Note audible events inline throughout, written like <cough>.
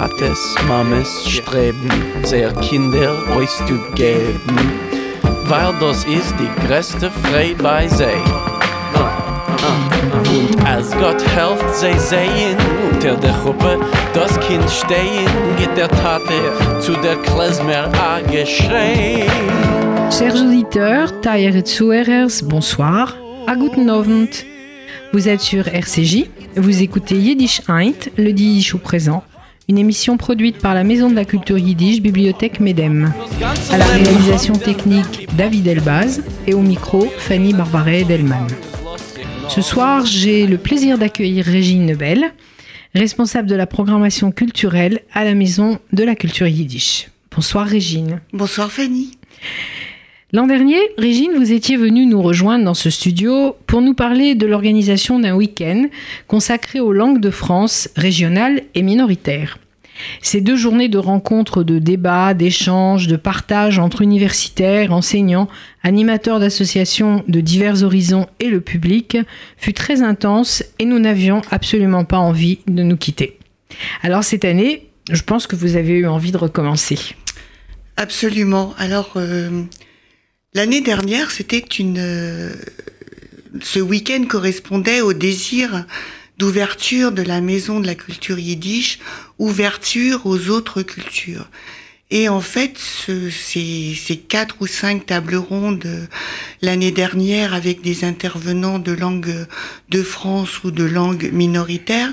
Tates, Mames streben, sehr Kinder euch zu geben, weil das ist die größte Freude bei sie. Und als Gott helft, sie sehen unter der Gruppe das Kind stehen, geht der Tate zu der Klezmer a geschrei. Chers auditeurs, et Zuhörers, bonsoir, à guten Abend. Vous êtes sur RCJ, vous écoutez Yiddish Eint, le Yiddish au présent, une émission produite par la Maison de la Culture Yiddish, Bibliothèque Medem. À la réalisation technique, David Elbaz, et au micro, Fanny Barbaret-Delman. Ce soir, j'ai le plaisir d'accueillir Régine Nebel, responsable de la programmation culturelle à la Maison de la Culture Yiddish. Bonsoir Régine. Bonsoir Fanny. L'an dernier, Régine, vous étiez venue nous rejoindre dans ce studio pour nous parler de l'organisation d'un week-end consacré aux langues de France régionales et minoritaires. Ces deux journées de rencontres, de débats, d'échanges, de partage entre universitaires, enseignants, animateurs d'associations de divers horizons et le public fut très intense et nous n'avions absolument pas envie de nous quitter. Alors cette année, je pense que vous avez eu envie de recommencer. Absolument. Alors, euh, l'année dernière, c'était une... Euh, ce week-end correspondait au désir d'ouverture de la maison de la culture yiddish, ouverture aux autres cultures. Et en fait, ce, ces, ces, quatre ou cinq tables rondes euh, l'année dernière avec des intervenants de langue de France ou de langue minoritaire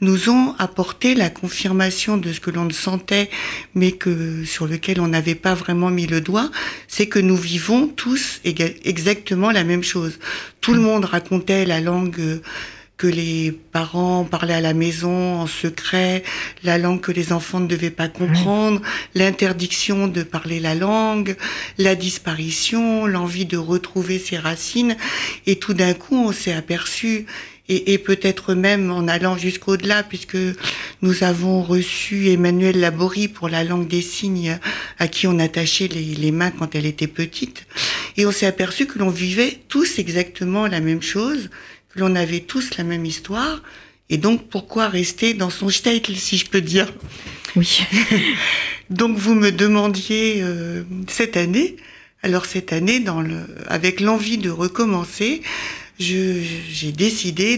nous ont apporté la confirmation de ce que l'on sentait, mais que sur lequel on n'avait pas vraiment mis le doigt, c'est que nous vivons tous exactement la même chose. Tout le monde racontait la langue que les parents parlaient à la maison en secret, la langue que les enfants ne devaient pas comprendre, l'interdiction de parler la langue, la disparition, l'envie de retrouver ses racines. Et tout d'un coup, on s'est aperçu, et, et peut-être même en allant jusqu'au-delà, puisque nous avons reçu Emmanuel Laborie pour la langue des signes, à qui on attachait les, les mains quand elle était petite. Et on s'est aperçu que l'on vivait tous exactement la même chose l'on avait tous la même histoire. Et donc, pourquoi rester dans son shtetl, si je peux dire? Oui. <laughs> donc, vous me demandiez euh, cette année. Alors, cette année, dans le, avec l'envie de recommencer, j'ai décidé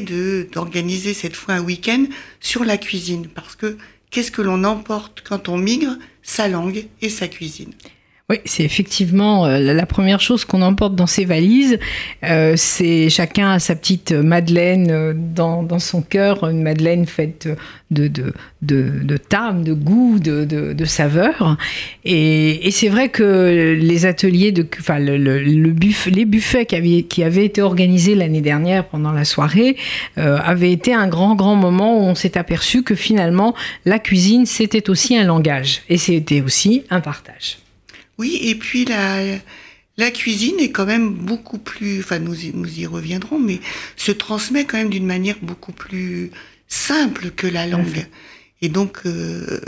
d'organiser cette fois un week-end sur la cuisine. Parce que qu'est-ce que l'on emporte quand on migre? Sa langue et sa cuisine. Oui, c'est effectivement euh, la première chose qu'on emporte dans ses valises. Euh, c'est chacun a sa petite madeleine euh, dans, dans, son cœur, une madeleine faite de, de, de, de de goût, de, de, de saveur. Et, et c'est vrai que les ateliers, de, enfin le, le, le buffet, les buffets qui avaient, qui avaient été organisés l'année dernière pendant la soirée euh, avaient été un grand, grand moment où on s'est aperçu que finalement la cuisine, c'était aussi un langage et c'était aussi un partage. Oui, et puis la, la cuisine est quand même beaucoup plus, enfin nous, nous y reviendrons, mais se transmet quand même d'une manière beaucoup plus simple que la langue. Et donc, euh,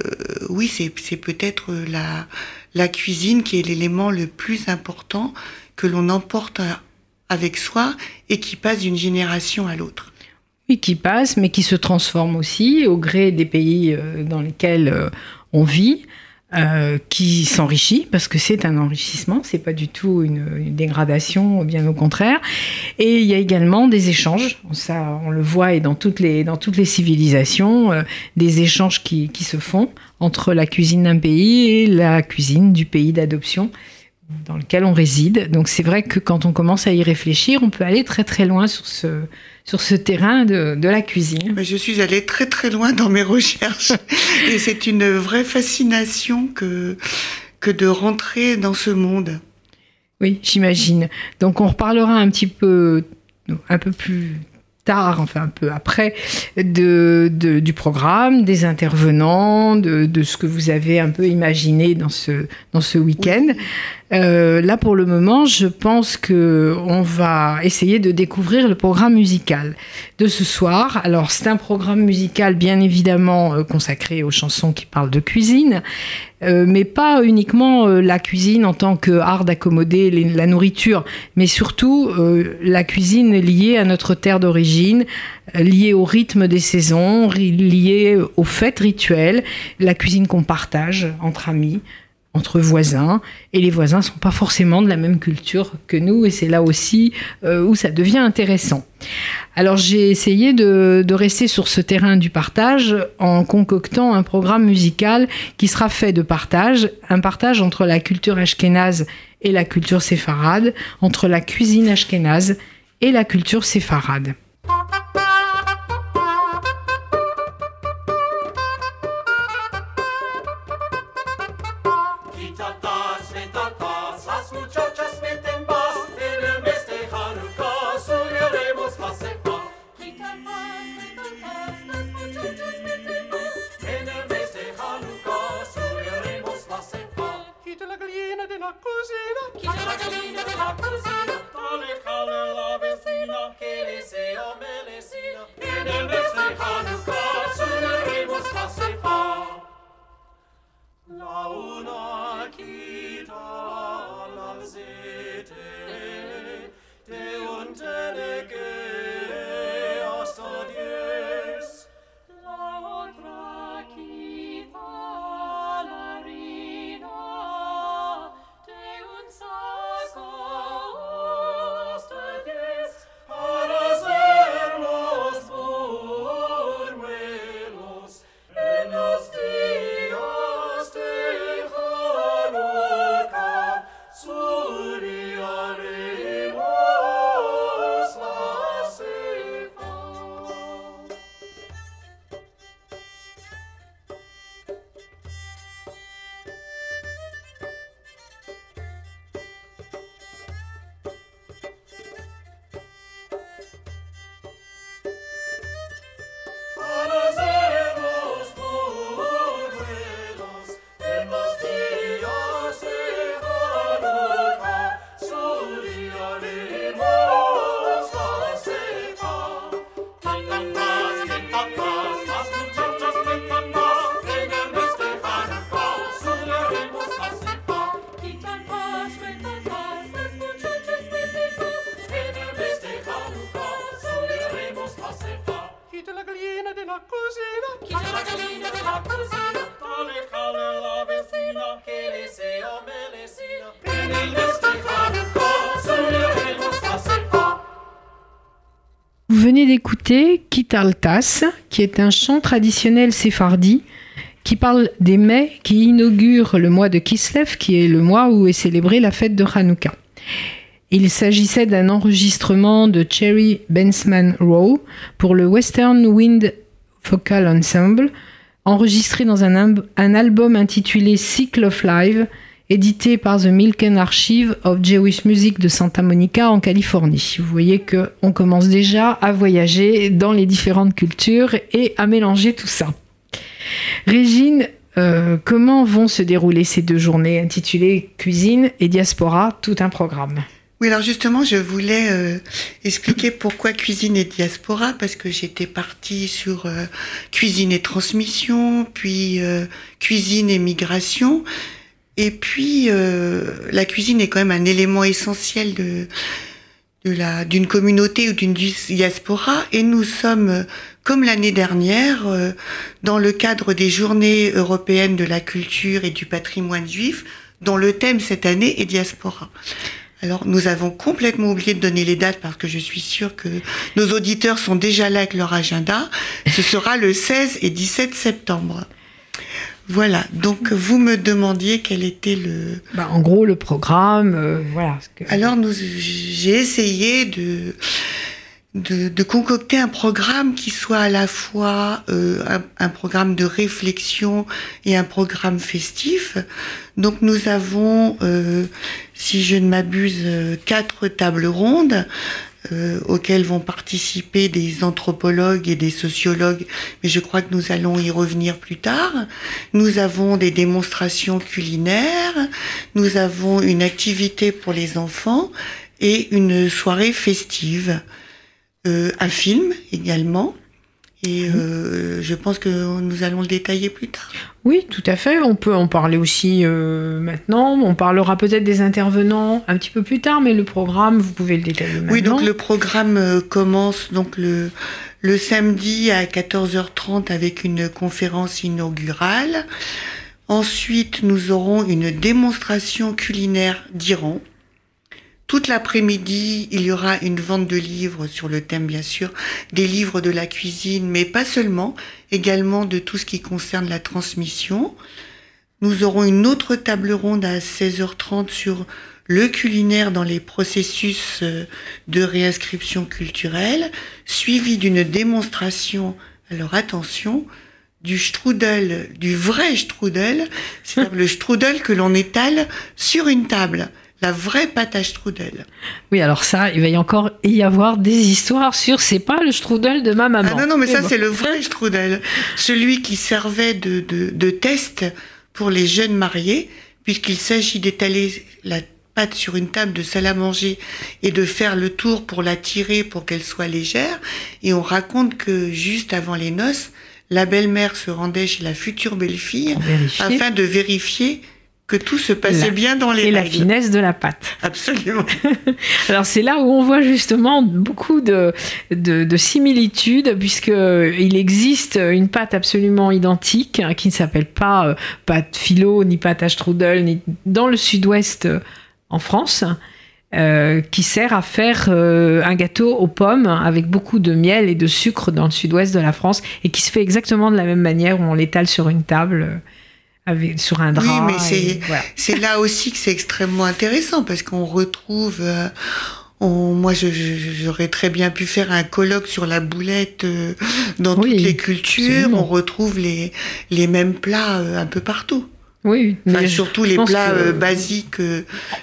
oui, c'est peut-être la, la cuisine qui est l'élément le plus important que l'on emporte avec soi et qui passe d'une génération à l'autre. Oui, qui passe, mais qui se transforme aussi au gré des pays euh, dans lesquels euh, on vit. Euh, qui s'enrichit parce que c'est un enrichissement, c'est pas du tout une, dégradation, bien au contraire. Et il y a également des échanges, ça on le voit et dans toutes les dans toutes les civilisations, euh, des échanges qui, qui se font entre la cuisine d'un pays et la cuisine du pays d'adoption dans lequel on réside. Donc c'est vrai que quand on commence à y réfléchir, on peut aller très très loin sur ce sur ce terrain de, de la cuisine. Mais je suis allée très très loin dans mes recherches et c'est une vraie fascination que que de rentrer dans ce monde. Oui, j'imagine. Donc on reparlera un petit peu un peu plus enfin un peu après, de, de, du programme, des intervenants, de, de, ce que vous avez un peu imaginé dans ce, dans ce week-end. Oui. Euh, là, pour le moment, je pense que on va essayer de découvrir le programme musical de ce soir. Alors, c'est un programme musical bien évidemment euh, consacré aux chansons qui parlent de cuisine, euh, mais pas uniquement euh, la cuisine en tant qu'art d'accommoder la nourriture, mais surtout la cuisine liée à notre terre d'origine, liée au rythme des saisons, liée aux fêtes rituelles, la cuisine qu'on partage entre amis entre voisins, et les voisins sont pas forcément de la même culture que nous, et c'est là aussi euh, où ça devient intéressant. Alors j'ai essayé de, rester sur ce terrain du partage en concoctant un programme musical qui sera fait de partage, un partage entre la culture ashkénaze et la culture séfarade, entre la cuisine ashkénaze et la culture séfarade. Kitaltas, qui est un chant traditionnel séfardi qui parle des mets qui inaugurent le mois de Kislev, qui est le mois où est célébrée la fête de Hanouka. Il s'agissait d'un enregistrement de Cherry Bensman Rowe pour le Western Wind Vocal Ensemble, enregistré dans un, un album intitulé Cycle of Live, édité par The Milken Archive of Jewish Music de Santa Monica en Californie. Vous voyez qu'on commence déjà à voyager dans les différentes cultures et à mélanger tout ça. Régine, euh, comment vont se dérouler ces deux journées intitulées Cuisine et Diaspora, tout un programme oui, alors justement, je voulais euh, expliquer pourquoi cuisine et diaspora, parce que j'étais partie sur euh, cuisine et transmission, puis cuisine et migration, et puis, euh, la cuisine est quand même un élément essentiel de, d'une communauté ou d'une diaspora. Et nous sommes, comme l'année dernière, euh, dans le cadre des Journées européennes de la culture et du patrimoine juif, dont le thème cette année est diaspora. Alors, nous avons complètement oublié de donner les dates parce que je suis sûre que nos auditeurs sont déjà là avec leur agenda. Ce sera le 16 et 17 septembre. Voilà, donc vous me demandiez quel était le... Bah, en gros, le programme, euh, voilà. Alors, j'ai essayé de, de, concocter un programme qui soit à la fois euh, un, programme de réflexion et un programme festif. Donc, nous avons, euh, si je ne m'abuse, quatre tables rondes euh, auxquels vont participer des anthropologues et des sociologues, mais je crois que nous allons y revenir plus tard. Nous avons des démonstrations culinaires, nous avons une activité pour les enfants et une soirée festive, euh, un film également. Et euh, je pense que nous allons le détailler plus tard. Oui, tout à fait. On peut en parler aussi euh, maintenant. On parlera peut-être des intervenants un petit peu plus tard, mais le programme, vous pouvez le détailler maintenant. Oui, donc le programme euh, commence donc le, le samedi à 14h30 avec une conférence inaugurale. Ensuite, nous aurons une démonstration culinaire d'Iran. Toute l'après-midi, il y aura une vente de livres sur le thème, bien sûr, des livres de la cuisine, mais pas seulement, également de tout ce qui concerne la transmission. Nous aurons une autre table ronde à 16h30 sur le culinaire dans les processus euh, de réinscription culturelle, suivi d'une démonstration, alors attention, du strudel, du vrai strudel, c'est-à-dire le strudel que l'on étale sur une table la vraie pâte à strudel. Oui, alors ça, il va y encore y avoir des histoires sur c'est pas le strudel de ma maman. Ah non, non, mais ça, c'est le vrai strudel. Celui qui servait de, de, de test pour les jeunes mariés, puisqu'il s'agit d'étaler la pâte sur une table de salle à manger et de faire le tour pour la tirer pour qu'elle soit légère. Et on raconte que juste avant les noces, la belle-mère se rendait chez la future belle-fille afin de vérifier que tout se passait bien dans les Et la finesse de la pâte. Absolument. <laughs> Alors c'est là où on voit justement beaucoup de, de, de similitudes, puisqu'il existe une pâte absolument identique, hein, qui ne s'appelle pas euh, pâte philo, ni pâte à strudel, ni dans le sud-ouest euh, en France. Euh, qui sert à faire euh, un gâteau aux pommes avec beaucoup de miel et de sucre dans le sud-ouest de la France et qui se fait exactement de la même manière où on l'étale sur une table. Sur un drap. Oui, mais c'est là aussi que c'est extrêmement intéressant parce qu'on retrouve. Euh, moi, j'aurais très bien pu faire un colloque sur la boulette euh, dans toutes les cultures. On retrouve les, les mêmes plats euh, un peu partout. Oui, mais surtout les plats basiques.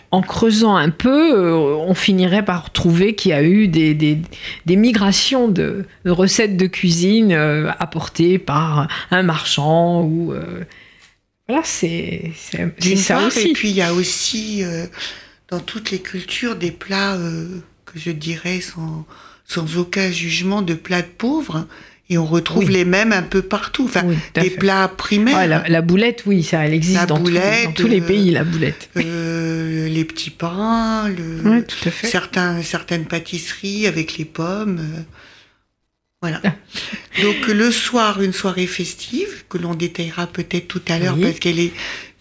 En creusant un peu, on finirait par trouver qu'il y a eu des, des, des migrations de, de, recettes de cuisine apportées par un marchand ou voilà, c'est ça aussi. Et puis il y a aussi euh, dans toutes les cultures des plats euh, que je dirais sans, sans aucun jugement de plats de pauvres. Et on retrouve les mêmes un peu partout. Enfin, des plats primaires. la, boulette, oui, ça, elle existe dans, tous les pays, la boulette. Euh, les petits pains, le, Certains, certaines pâtisseries avec les pommes. Voilà. <laughs> Donc le soir, une soirée festive que l'on détaillera peut-être tout à l'heure parce qu'elle est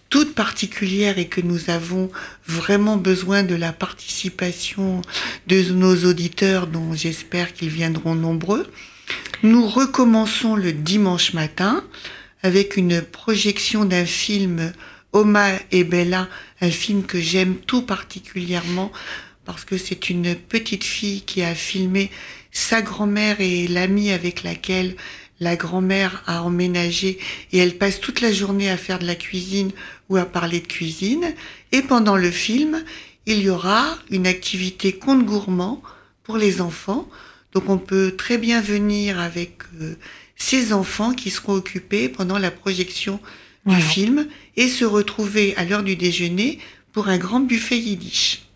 toute particulière et que nous avons vraiment besoin de la participation de nos auditeurs dont j'espère qu'ils viendront nombreux. Nous recommençons le dimanche matin avec une projection d'un film Oma et Bella, un film que j'aime tout particulièrement parce que c'est une petite fille qui a filmé sa grand-mère et l'amie avec laquelle la grand-mère a emménagé et elle passe toute la journée à faire de la cuisine ou à parler de cuisine. Et pendant le film, il y aura une activité conte gourmand pour les enfants. Donc on peut très bien venir avec euh, ces enfants qui seront occupés pendant la projection du film et se retrouver à l'heure du déjeuner pour un grand buffet yiddish.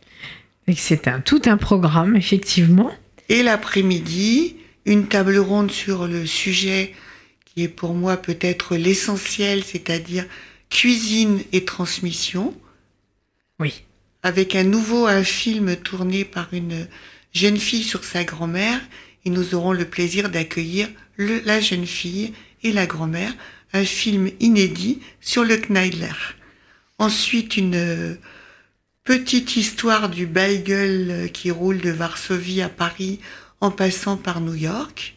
C'est un, tout un programme, effectivement. Et l'après-midi, une table ronde sur le sujet qui est pour moi peut-être l'essentiel, c'est-à-dire cuisine et transmission. Oui. Avec un nouveau un film tourné par une jeune fille sur sa grand-mère, et nous aurons le plaisir d'accueillir la jeune fille et la grand-mère, un film inédit sur le Kneidler. Ensuite, une Petite histoire du bagel qui roule de Varsovie à Paris en passant par New York.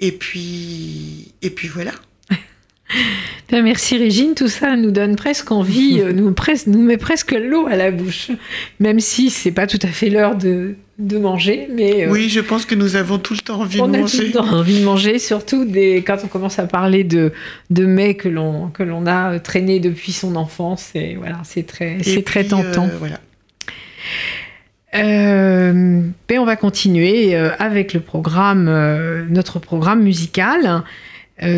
Et puis, et puis voilà. <laughs> merci Régine, tout ça nous donne presque envie, euh, <laughs> nous, nous met presque l'eau à la bouche, même si c'est pas tout à fait l'heure de, de manger. Mais, euh, oui, je pense que nous avons tout le temps envie de manger. On a tout le temps envie de manger, surtout des, quand on commence à parler de, de mets que l'on, que l'on a traîné depuis son enfance. Et voilà, c'est très, c'est très tentant. Euh, voilà. Euh, ben on va continuer avec le programme, notre programme musical.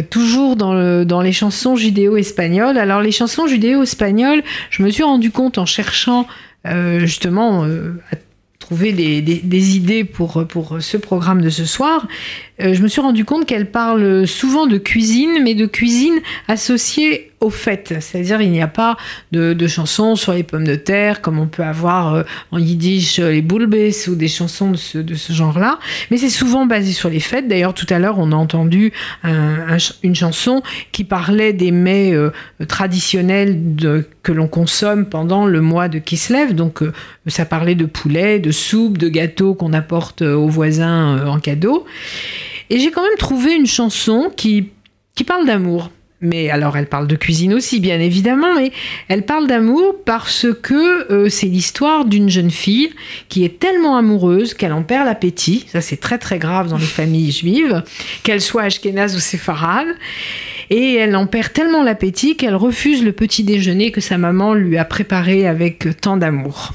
toujours dans, le, dans les chansons judéo-espagnoles. Alors les chansons judéo-espagnoles, je me suis rendu compte en cherchant justement à trouver des, idées pour, pour ce programme de ce soir, je me suis rendu compte qu'elle parle souvent de cuisine, mais de cuisine associée au fait. C'est-à-dire, il n'y a pas de, chansons sur les pommes de terre, comme on peut avoir en yiddish les boulbes ou des chansons de ce, genre-là. Mais c'est souvent basé sur les fêtes. D'ailleurs, tout à l'heure, on a entendu une chanson qui parlait des mets traditionnels que l'on consomme pendant le mois de Kislev. Donc, ça parlait de poulet, de soupe, de gâteaux qu'on apporte aux voisins en cadeau. Et j'ai quand même trouvé une chanson qui, qui parle d'amour. Mais alors, elle parle de cuisine aussi, bien évidemment, mais elle parle d'amour parce que euh, c'est l'histoire d'une jeune fille qui est tellement amoureuse qu'elle en perd l'appétit. Ça, c'est très très grave dans les <laughs> familles juives, qu'elle soit ashkénaze ou séfarade. Et elle en perd tellement l'appétit qu'elle refuse le petit déjeuner que sa maman lui a préparé avec tant d'amour.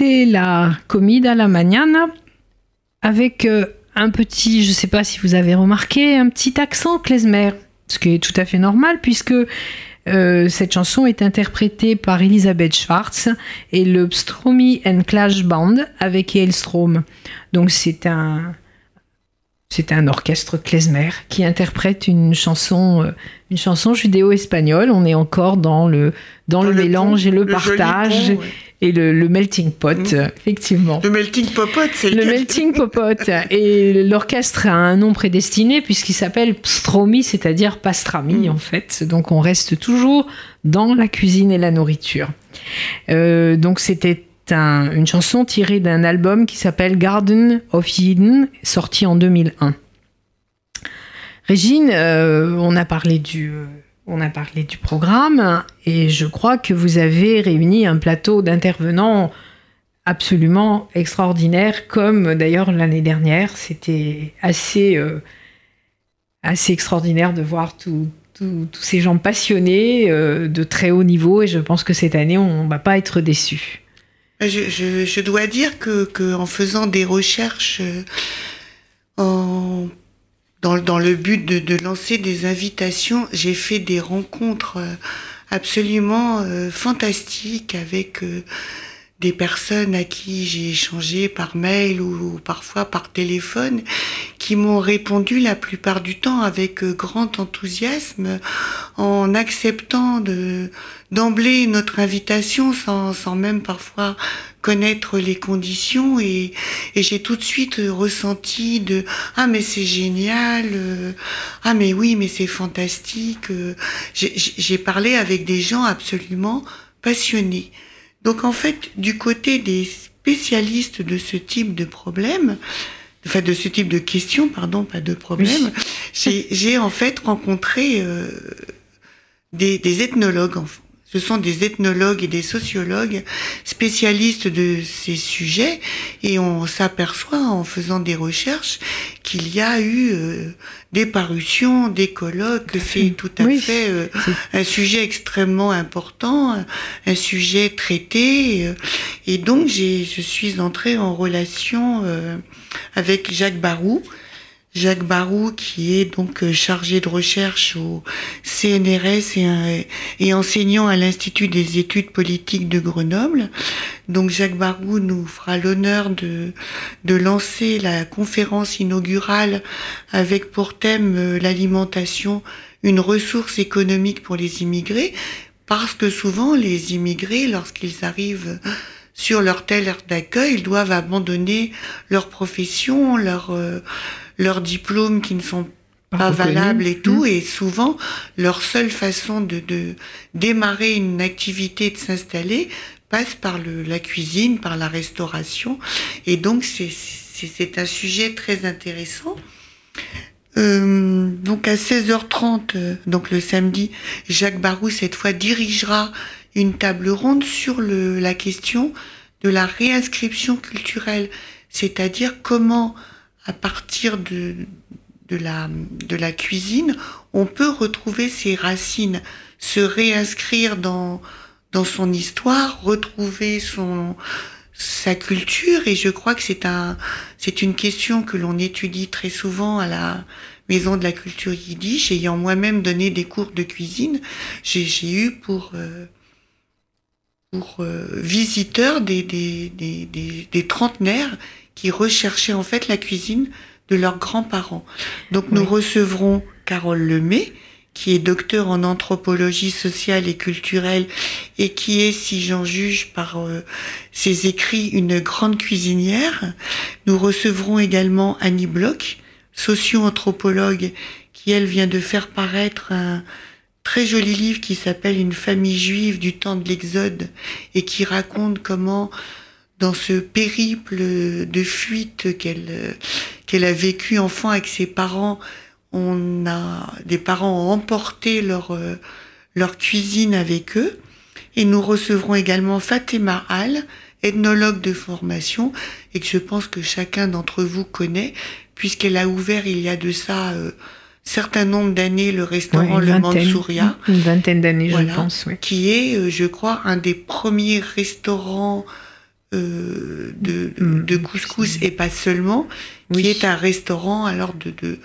C'était la comida la mañana avec euh, un petit, je ne sais pas si vous avez remarqué, un petit accent klezmer, ce qui est tout à fait normal puisque euh, cette chanson est interprétée par Elisabeth Schwartz et le Stromy and Clash Band avec Strom. Donc c'est un, c'est un orchestre klezmer qui interprète une chanson, euh, une chanson judéo-espagnole. On est encore dans le, dans, le, mélange et le, partage. Et le, melting pot, mmh. effectivement. Le melting popote, c'est le melting popote. <laughs> et l'orchestre a un nom prédestiné puisqu'il s'appelle Pstromi, c'est-à-dire pastrami mmh. en fait. Donc on reste toujours dans la cuisine et la nourriture. Euh, donc c'était une chanson tirée d'un album qui s'appelle Garden of Eden, sorti en 2001. Régine, euh, on, a parlé du, euh, on a parlé du programme et je crois que vous avez réuni un plateau d'intervenants absolument extraordinaire, comme d'ailleurs l'année dernière. C'était assez, euh, assez extraordinaire de voir tous ces gens passionnés de très haut niveau et je pense que cette année, on ne va pas être déçus. Je, je, dois dire que, que, en faisant des recherches euh, en, dans, dans, le but de, de, lancer des invitations, j'ai fait des rencontres euh, absolument euh, fantastiques avec des personnes à qui j'ai échangé par mail ou, parfois par téléphone, qui m'ont répondu la plupart du temps avec grand enthousiasme, en acceptant de d'emblée notre invitation sans, sans même parfois connaître les conditions et, et j'ai tout de suite ressenti de ah mais c'est génial euh, ah mais oui mais c'est fantastique euh, j'ai parlé avec des gens absolument passionnés donc en fait du côté des spécialistes de ce type de problème enfin de ce type de questions pardon pas de problème j'ai en fait rencontré euh, des, des ethnologues en, ce sont des ethnologues et des sociologues spécialistes de ces sujets et on s'aperçoit en faisant des recherches qu'il y a eu euh, des parutions, des colloques, c'est tout à fait euh, un sujet extrêmement important, un sujet traité. Euh, et donc je suis entrée en relation avec Jacques Barou, Jacques Barou, qui est donc euh, chargé de recherche au CNRS et, enseignant à l'Institut des études politiques de Grenoble. Donc Jacques Barou nous fera l'honneur de, de lancer la conférence inaugurale avec pour thème euh, l'alimentation, une ressource économique pour les immigrés, parce que souvent les immigrés, lorsqu'ils arrivent sur leur terre d'accueil, ils doivent abandonner leur profession, leur... Euh, leurs diplômes qui ne sont pas, valables et tout, mmh. et souvent leur seule façon de, de démarrer une activité, de s'installer, passe par le, la cuisine, par la restauration, et donc c'est un sujet très intéressant. Euh, donc à 16h30, euh, donc le samedi, Jacques Barou cette fois dirigera une table ronde sur le, la question de la réinscription culturelle, c'est-à-dire comment à partir de, de, la, de la cuisine, on peut retrouver ses racines, se réinscrire dans, dans son histoire, retrouver son, sa culture. Et je crois que c'est un, c'est une question que l'on étudie très souvent à la Maison de la Culture Yiddish. Ayant moi-même donné des cours de cuisine, j'ai eu pour, euh, pour euh, visiteurs des, des, des, des, des trentenaires qui recherchaient en fait la cuisine de leurs grands-parents. Donc nous recevrons Carole Lemay, qui est docteur en anthropologie sociale et culturelle et qui est, si j'en juge par euh, ses écrits, une grande cuisinière. Nous recevrons également Annie Bloch, socio-anthropologue, qui elle vient de faire paraître un très joli livre qui s'appelle Une famille juive du temps de l'Exode et qui raconte comment dans ce périple de fuite qu'elle qu'elle a vécu enfant avec ses parents, on a des parents ont emporté leur leur cuisine avec eux et nous recevrons également Fatima Al, ethnologue de formation et que je pense que chacun d'entre vous connaît puisqu'elle a ouvert il y a de ça euh, certain nombre d'années le restaurant Le Mansouria. Une vingtaine d'années, je pense. Oui. Qui est, euh, je crois, un des premiers restaurants euh, de, mm. de, couscous et pas seulement, qui est un restaurant alors de, de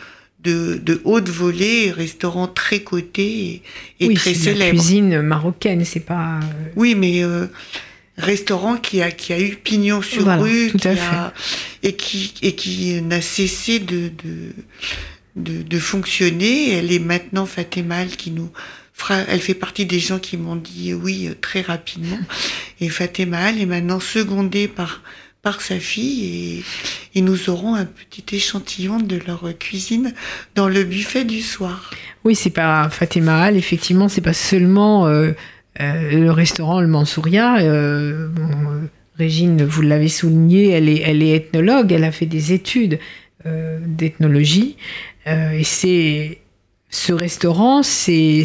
de, de, haute volée, restaurant très coté et, très célèbre. La cuisine marocaine, c'est pas. Euh, oui, mais euh, restaurant qui a qui a eu pignon sur rue, qui a, et qui, et qui n'a cessé de, de, de, fonctionner. Elle est maintenant Fatémal qui nous elle fait partie des gens qui m'ont dit oui très rapidement. <laughs> Et Fatémal est maintenant secondée par par sa fille et, et, nous aurons un petit échantillon de leur cuisine dans le buffet du soir. Oui, c'est pas Fatima effectivement, c'est pas seulement euh, euh, le restaurant Le Mansouria. Euh, Régine, vous l'avez souligné, elle est, elle est ethnologue, elle a fait des études d'ethnologie et c'est ce restaurant, c'est,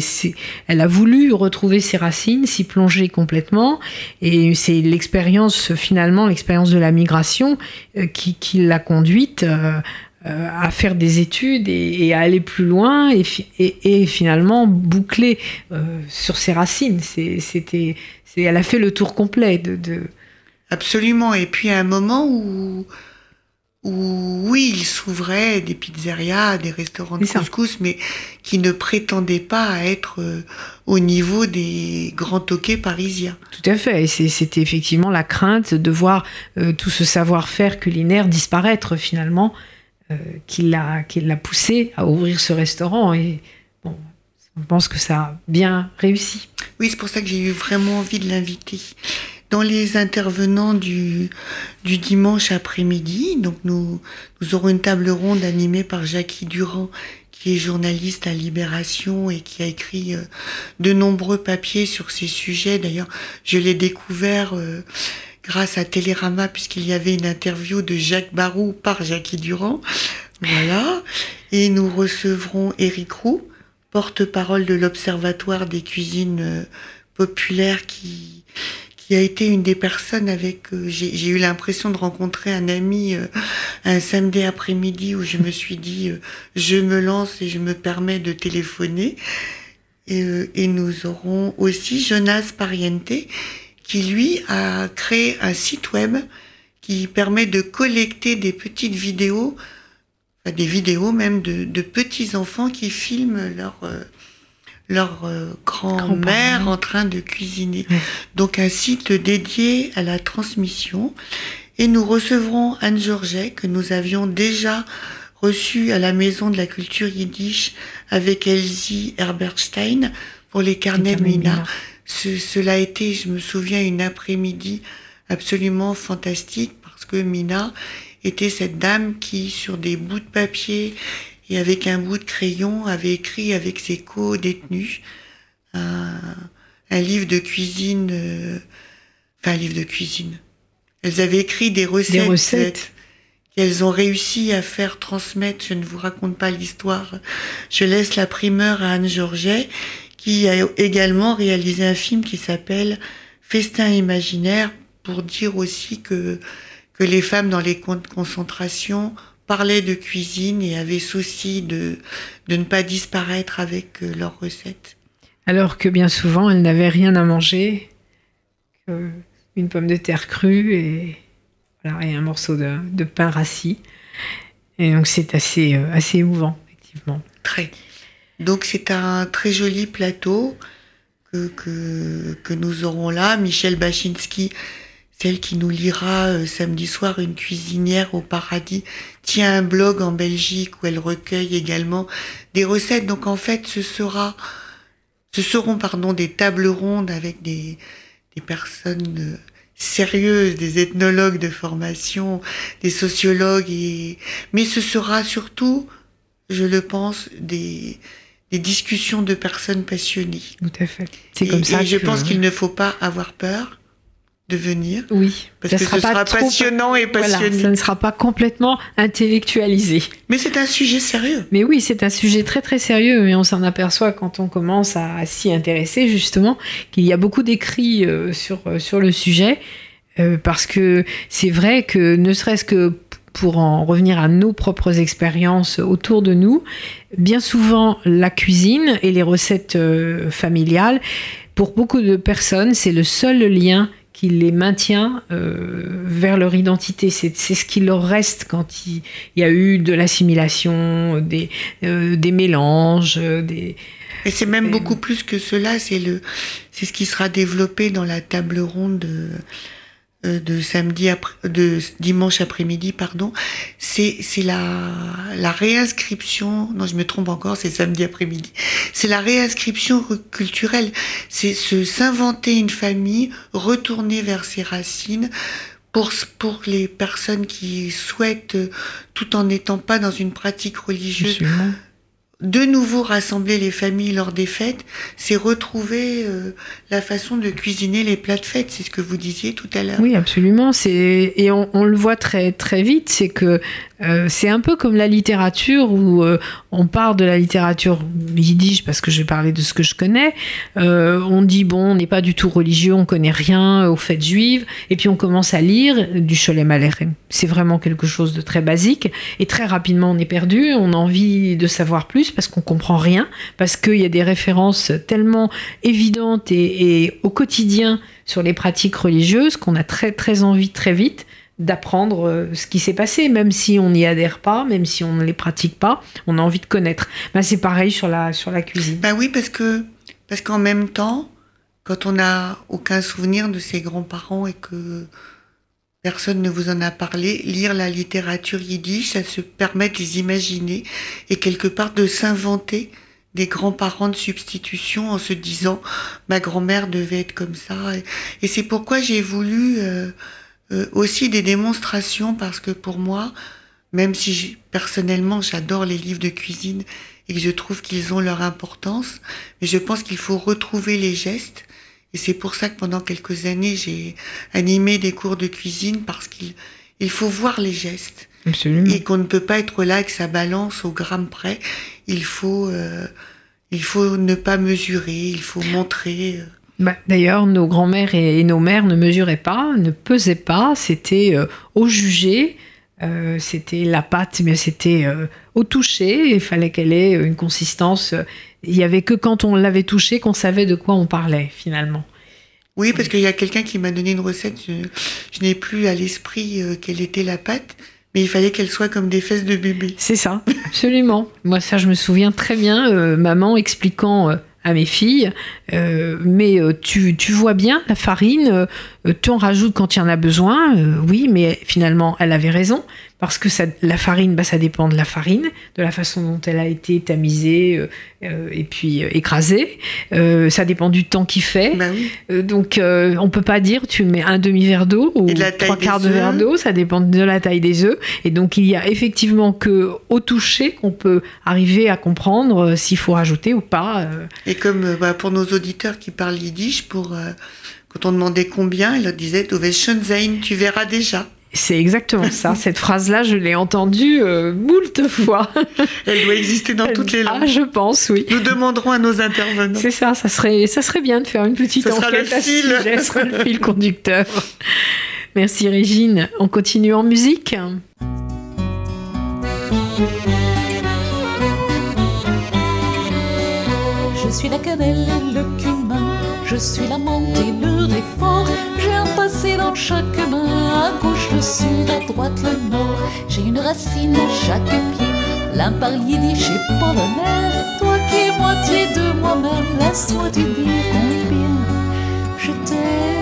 elle a voulu retrouver ses racines, s'y plonger complètement, et c'est l'expérience finalement, l'expérience de la migration euh, qui, l'a conduite euh, euh, à faire des études et, à aller plus loin et, et, finalement boucler sur ses racines. c'était, elle a fait le tour complet de, de... Absolument. Et puis à un moment où où oui, il s'ouvrait des pizzerias, des restaurants de couscous, mais qui ne prétendaient pas à être euh, au niveau des grands toquets parisiens. Tout à fait, et c'était effectivement la crainte de voir euh, tout ce savoir-faire culinaire disparaître finalement, euh, qui l'a poussé à ouvrir ce restaurant. Et bon, je pense que ça a bien réussi. Oui, c'est pour ça que j'ai eu vraiment envie de l'inviter dans les intervenants du, dimanche après-midi. Donc nous, aurons une table ronde animée par Jackie Durand, qui est journaliste à Libération et qui a écrit euh, de nombreux papiers sur ces sujets. D'ailleurs, je l'ai découvert euh, grâce à Télérama puisqu'il y avait une interview de Jacques Barou par Jackie Durand. Voilà. Et nous recevrons Éric Roux, porte-parole de l'Observatoire des cuisines euh, populaires qui qui a été une des personnes avec euh, j'ai eu l'impression de rencontrer un ami euh, un samedi après-midi où je me suis dit euh, je me lance et je me permets de téléphoner. Et, nous aurons aussi Jonas Pariente qui lui a créé un site web qui permet de collecter des petites vidéos des vidéos même de petits enfants qui filment leur leur euh, grand-mère en train de cuisiner. Donc un site dédié à la transmission. Et nous recevrons Anne Georget, que nous avions déjà reçue à la Maison de la Culture Yiddish avec Elsie Herberstein pour les carnets Mina. cela a été, je me souviens, une après-midi absolument fantastique parce que Mina était cette dame qui, sur des bouts de papier et avec un bout de crayon avait écrit avec ses co-détenus un, livre de cuisine, euh, enfin un livre de cuisine. Elles avaient écrit des recettes, des recettes. qu'elles ont réussi à faire transmettre. Je ne vous raconte pas l'histoire. Je laisse la primeur à Anne Georget, qui a également réalisé un film qui s'appelle Festin imaginaire, pour dire aussi que, que les femmes dans les camps de concentration parlaient de cuisine et avaient souci de, de ne pas disparaître avec euh, leurs recettes. Alors que bien souvent, elles n'avaient rien à manger qu'une pomme de terre crue et, voilà, et un morceau de, de, pain rassis. Et donc c'est assez, euh, assez émouvant, effectivement. Très. Donc c'est un très joli plateau que, que, que nous aurons là. Michel Bachinski celle qui nous lira euh, samedi soir une cuisinière au paradis tient un blog en Belgique où elle recueille également des recettes. Donc en fait, ce sera, ce seront pardon des tables rondes avec des, des personnes euh, sérieuses, des ethnologues de formation, des sociologues et mais ce sera surtout, je le pense, des des discussions de personnes passionnées. Tout à fait. C'est comme ça. Et je pense qu'il ne faut pas avoir peur Oui, parce que ce sera passionnant et passionné. ça ne sera pas complètement intellectualisé. Mais c'est un sujet sérieux. Mais oui, c'est un sujet très très sérieux, mais on s'en aperçoit quand on commence à, s'y intéresser justement qu'il y a beaucoup d'écrits euh, sur euh, sur le sujet, euh, parce que c'est vrai que ne serait-ce que pour en revenir à nos propres expériences autour de nous, bien souvent la cuisine et les recettes familiales, pour beaucoup de personnes, c'est le seul lien qui les maintient euh, vers leur identité. C'est ce qui leur reste quand il, y a eu de l'assimilation, des, euh, des mélanges, des... Et c'est même beaucoup plus que cela, c'est le, c'est ce qui sera développé dans la table ronde euh, de samedi après, de dimanche après-midi, pardon, c'est c'est la la réinscription. Non, je me trompe encore, c'est samedi après-midi. C'est la réinscription culturelle. C'est se s'inventer une famille, retourner vers ses racines. Pour, pour les personnes qui souhaitent, tout en n'étant pas dans une pratique religieuse, Absolument. De nouveau rassembler les familles lors des fêtes, c'est retrouver euh, la façon de cuisiner les plats de fête. C'est ce que vous disiez tout à l'heure. Oui, absolument. C'est et on, on le voit très très vite, c'est que euh, c'est un peu comme la littérature où euh, on part de la littérature yiddish parce que je vais parler de ce que je connais. Euh, on dit bon, on n'est pas du tout religieux, on connaît rien aux fêtes juives, et puis on commence à lire du Sholem Aleichem. C'est vraiment quelque chose de très basique et très rapidement on est perdu. On a envie de savoir plus parce qu'on comprend rien, parce qu'il y a des références tellement évidentes et, et au quotidien sur les pratiques religieuses qu'on a très très envie très vite d'apprendre euh, ce qui s'est passé, même si on n'y adhère pas, même si on ne les pratique pas, on a envie de connaître. Ben, c'est pareil sur la, sur la cuisine. Ben oui, parce que parce qu'en même temps, quand on n'a aucun souvenir de ses grands-parents et que personne ne vous en a parlé, lire la littérature yiddish, ça se permet de les imaginer et quelque part de s'inventer des grands-parents de substitution en se disant ma grand-mère devait être comme ça. Et, et c'est pourquoi j'ai voulu euh, euh, aussi des démonstrations parce que pour moi, même si j'ai- personnellement j'adore les livres de cuisine et que je trouve qu'ils ont leur importance, mais je pense qu'il faut retrouver les gestes. Et c'est pour ça que pendant quelques années, j'ai animé des cours de cuisine parce qu'il il faut voir les gestes Absolument. et qu'on ne peut pas être là avec sa balance au gramme près. Il faut, euh, il faut ne pas mesurer, il faut montrer. Bah, D'ailleurs, nos grands-mères et, et nos mères ne mesuraient pas, ne pesaient pas, c'était euh, au jugé, euh, c'était la pâte, mais c'était euh, au toucher, il fallait qu'elle ait une consistance. Il y avait que quand on l'avait touchée qu'on savait de quoi on parlait finalement. Oui, parce qu'il y a quelqu'un qui m'a donné une recette. Je, je n'ai plus à l'esprit quelle était la pâte, mais il fallait qu'elle soit comme des fesses de bébé. C'est ça, absolument. Moi, ça, je me souviens très bien, euh, maman expliquant euh, à mes filles, euh, mais euh, tu, tu vois bien, la farine, euh, tu en rajoutes quand il y en a besoin, euh, oui, mais finalement, elle avait raison, parce que ça, la farine, bah, ça dépend de la farine, de la façon dont elle a été tamisée euh, euh, et puis euh, écrasée, Euh, ça dépend du temps qu'il fait. Bah oui. Donc, on peut pas dire tu mets un demi-verre d'eau ou de la trois quarts de verre d'eau, ça dépend de la taille des œufs. Et donc, il y a effectivement que au toucher qu'on peut arriver à comprendre s'il faut rajouter ou pas. Et comme bah, pour nos auditeurs qui parlent yiddish, pour, quand on demandait combien, elle leur sehen, tu verras déjà. C'est exactement ça. <laughs> Cette phrase-là, je l'ai entendue euh, moult fois. Elle doit exister dans toutes les Ah, langues. je pense, oui. Nous demanderons à nos intervenants. C'est ça, ça serait, ça serait bien de faire une petite sera enquête le à ce fil. sujet, ce sera le fil conducteur. Merci Régine. On continue en musique Je suis la cannelle et le cumin, je suis la menthe et le J'ai un passé dans chaque main, à gauche le sud, à droite le nord. J'ai une racine à chaque pied, l'un par yiddish et polonais. Toi qui es moitié de moi-même, laisse-moi te dire combien je t'aime.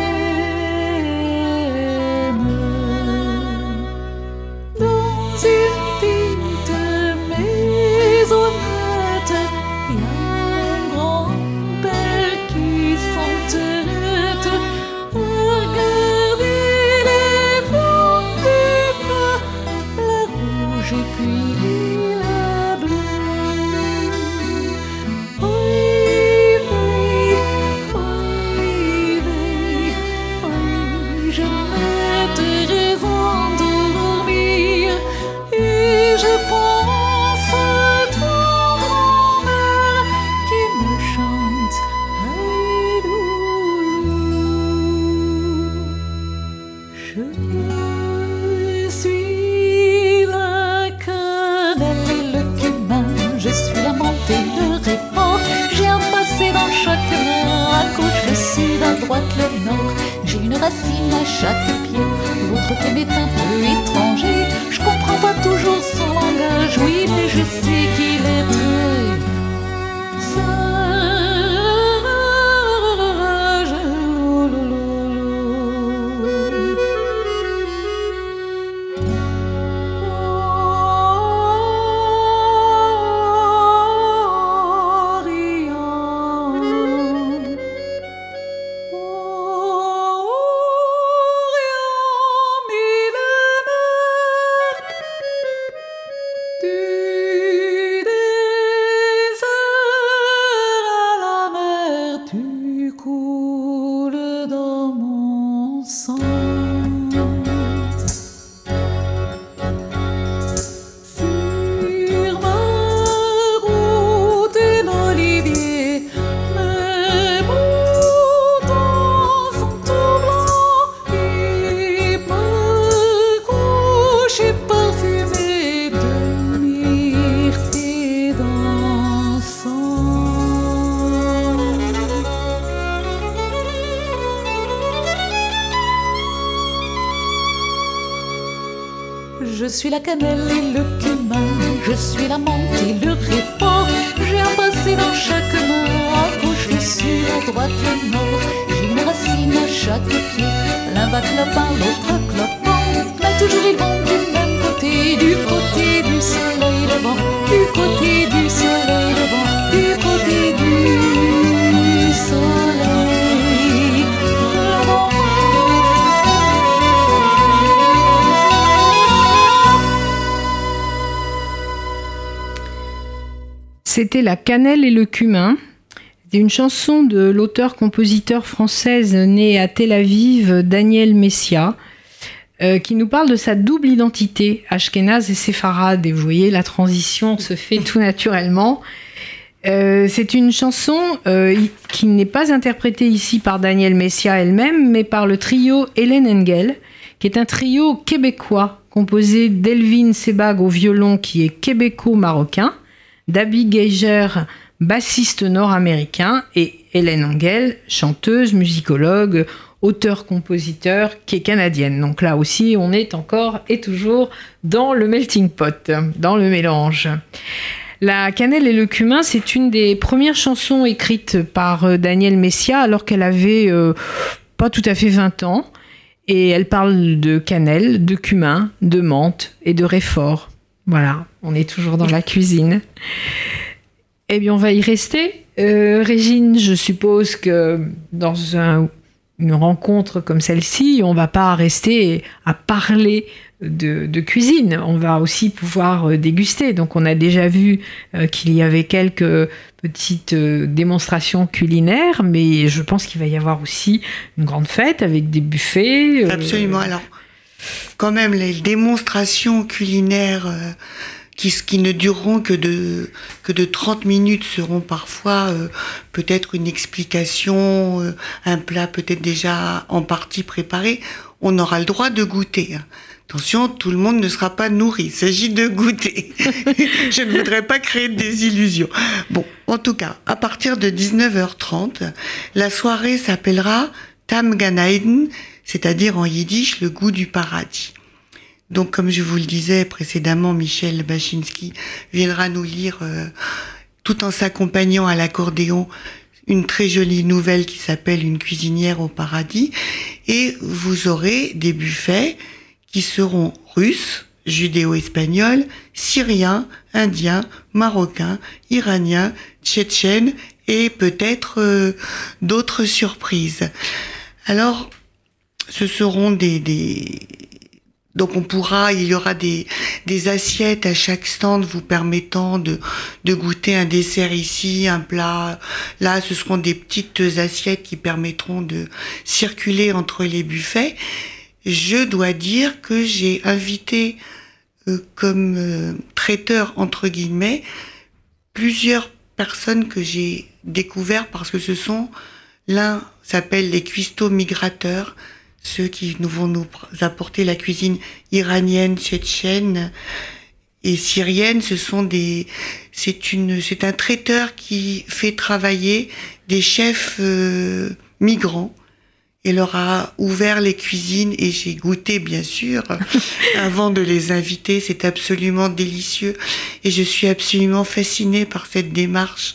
À chaque pied, l'autre est un peu étranger. Je comprends pas toujours son langage, oui, mais je sais qu'il C'était La cannelle et le cumin. C'est une chanson de l'auteur-compositeur française née à Tel Aviv, Daniel Messia, euh, qui nous parle de sa double identité, ashkénaze et séfarade. Et vous voyez, la transition se fait tout naturellement. Euh, c'est une chanson euh, qui n'est pas interprétée ici par Daniel Messia elle-même, mais par le trio Hélène Engel, qui est un trio québécois composé d'Elvin Sebag au violon, qui est québéco-marocain, d'Abby Geiger, bassiste nord-américain, et Hélène Engel, chanteuse, musicologue, auteur-compositeur, qui est canadienne. Donc là aussi, on est encore et toujours dans le melting pot, dans le mélange. La cannelle et le cumin, c'est une des premières chansons écrites par euh, Daniel Messia alors qu'elle avait euh, pas tout à fait 20 ans. Et elle parle de cannelle, de cumin, de menthe et de réfort. Voilà, on est toujours dans la cuisine. Eh bien, on va y rester. Euh, Régine, je suppose que dans un- une rencontre comme celle-ci, on va pas rester à parler de, cuisine. On va aussi pouvoir euh, déguster. Donc, on a déjà vu euh, qu'il y avait quelques petites démonstrations culinaires, mais je pense qu'il va y avoir aussi une grande fête avec des buffets. Absolument. Alors, quand même, les démonstrations culinaires euh, qui, qui ne dureront que de, que de 30 minutes seront parfois euh, peut-être une explication, euh, un plat peut-être déjà en partie préparé. On aura le droit de goûter. hein. Attention, tout le monde ne sera pas nourri. Il s'agit de goûter. <laughs> Je ne voudrais pas créer des illusions. Bon, en tout cas, à partir de 19h30, la soirée s'appellera Tam Gan Eden, c'est-à-dire en yiddish le goût du paradis. Donc, comme je vous le disais précédemment, Michel Bachinski viendra nous lire, euh, tout en s'accompagnant à l'accordéon, une très jolie nouvelle qui s'appelle Une cuisinière au paradis. Et vous aurez des buffets qui seront russes, judéo-espagnols, syriens, indiens, marocains, iraniens, tchétchènes et peut-être euh, d'autres surprises. Alors, ce seront des, donc on pourra, il y aura des, des assiettes à chaque stand vous permettant de, de goûter un dessert ici, un plat. Là, ce seront des petites assiettes qui permettront de circuler entre les buffets. Je dois dire que j'ai invité euh, comme euh, traiteur entre guillemets plusieurs personnes que j'ai découvert parce que ce sont l'un s'appelle les cuistots migrateurs ceux qui nous vont nous apporter la cuisine iranienne, tchétchène et syrienne. Ce sont des, c'est une, c'est un traiteur qui fait travailler des chefs euh, migrants et leur a ouvert les cuisines et j'ai goûté bien sûr <laughs> avant de les inviter. C'est absolument délicieux et je suis absolument fascinée par cette démarche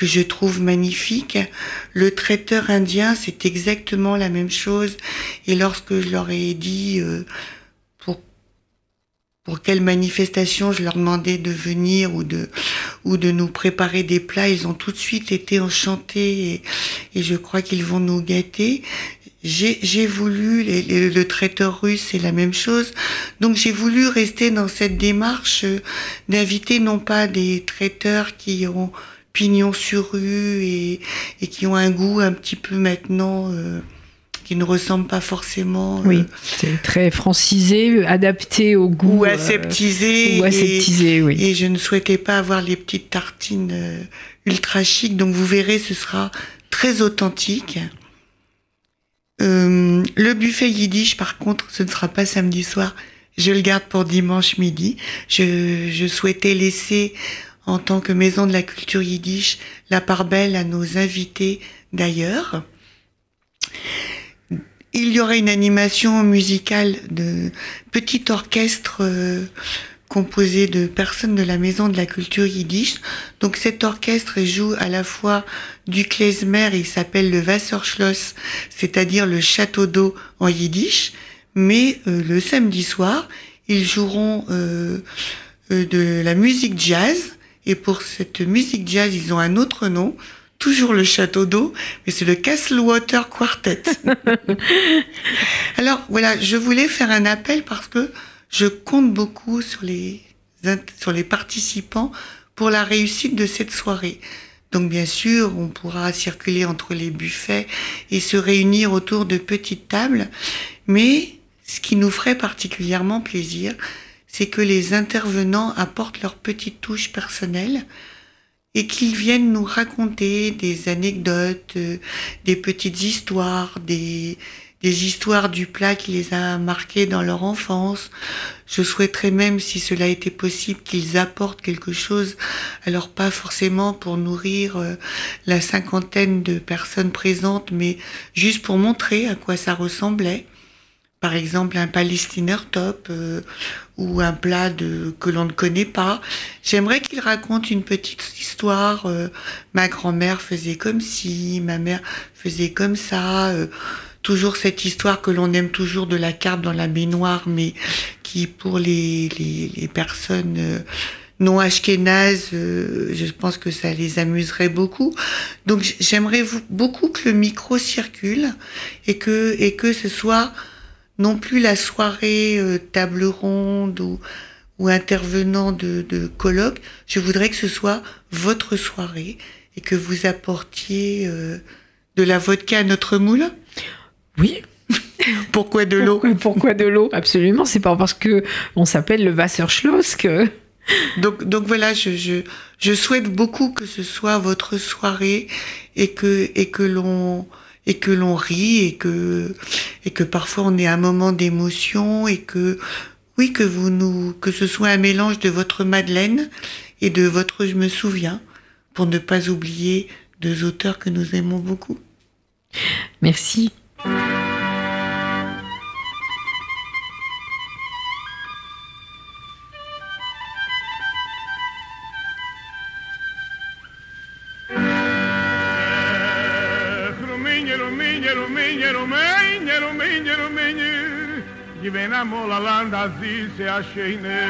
que je trouve magnifique. Le traiteur indien, c'est exactement la même chose. Et lorsque je leur ai dit euh, pour pour quelle manifestation je leur demandais de venir ou de ou de nous préparer des plats, ils ont tout de suite été enchantés et, et je crois qu'ils vont nous gâter. J'ai voulu, le traiteur russe, c'est la même chose. Donc j'ai voulu rester dans cette démarche euh, d'inviter non pas des traiteurs qui ont pignon sur rue et, et qui ont un goût un petit peu maintenant euh, qui ne ressemble pas forcément euh, Oui, c'est très francisé, adapté au goût. ou euh, aseptisé. ou et- aseptisé, oui. et je ne souhaitais pas avoir les petites tartines euh, ultra chic, donc vous verrez, ce sera très authentique. Euh, le buffet yiddish, par contre, ce ne sera pas samedi soir. Je le garde pour dimanche midi. Je, je souhaitais laisser, en tant que maison de la culture yiddish, la part belle à nos invités d'ailleurs. il y aurait une animation musicale de petit orchestre euh, composé de personnes de la Maison de la Culture Yiddish. Donc cet orchestre joue à la fois du klezmer, il s'appelle le Wasserschloss, c'est-à-dire le château d'eau en Yiddish, mais euh, le samedi soir, ils joueront euh, de la musique jazz, et pour cette musique jazz, ils ont un autre nom, toujours le château d'eau, mais c'est le Castlewater Quartet. <laughs> Alors voilà, je voulais faire un appel parce que je compte beaucoup sur les, sur les participants pour la réussite de cette soirée. Donc bien sûr, on pourra circuler entre les buffets et se réunir autour de petites tables, mais ce qui nous ferait particulièrement plaisir, c'est que les intervenants apportent leur petite touche personnelle et qu'ils viennent nous raconter des anecdotes, euh, des petites histoires, des, des histoires du plat qui les a marqués dans leur enfance. Je souhaiterais même, si cela était possible, qu'ils apportent quelque chose, alors pas forcément pour nourrir euh, la cinquantaine de personnes présentes, mais juste pour montrer à quoi ça ressemblait par exemple un palestiner top euh, ou un plat de, que l'on ne connaît pas. J'aimerais qu'il raconte une petite histoire. Euh, ma grand-mère faisait comme si, ma mère faisait comme ça. Euh, toujours cette histoire que l'on aime toujours de la carte dans la baignoire, mais qui pour les, les, les personnes non ashkénazes, je pense que ça les amuserait beaucoup. Donc j'aimerais beaucoup que le micro circule et que, et que ce soit non plus la soirée euh, table ronde ou, ou intervenant de, de colloque. Je voudrais que ce soit votre soirée et que vous apportiez euh, de la vodka à notre moule. Oui. <laughs> pourquoi de l'eau? Pourquoi, pourquoi, de l'eau? Absolument. C'est pas parce que on s'appelle le Wasserschloss que. <laughs> Donc, donc voilà, je, je, je souhaite beaucoup que ce soit votre soirée et que, et que l'on et que l'on rit et que parfois on est un moment d'émotion et que oui que vous nous que ce soit un mélange de votre Madeleine et de votre je me souviens pour ne pas oublier deux auteurs que nous aimons beaucoup. Merci. Nero men, nero men, nero o divena mola landa zi se ashene.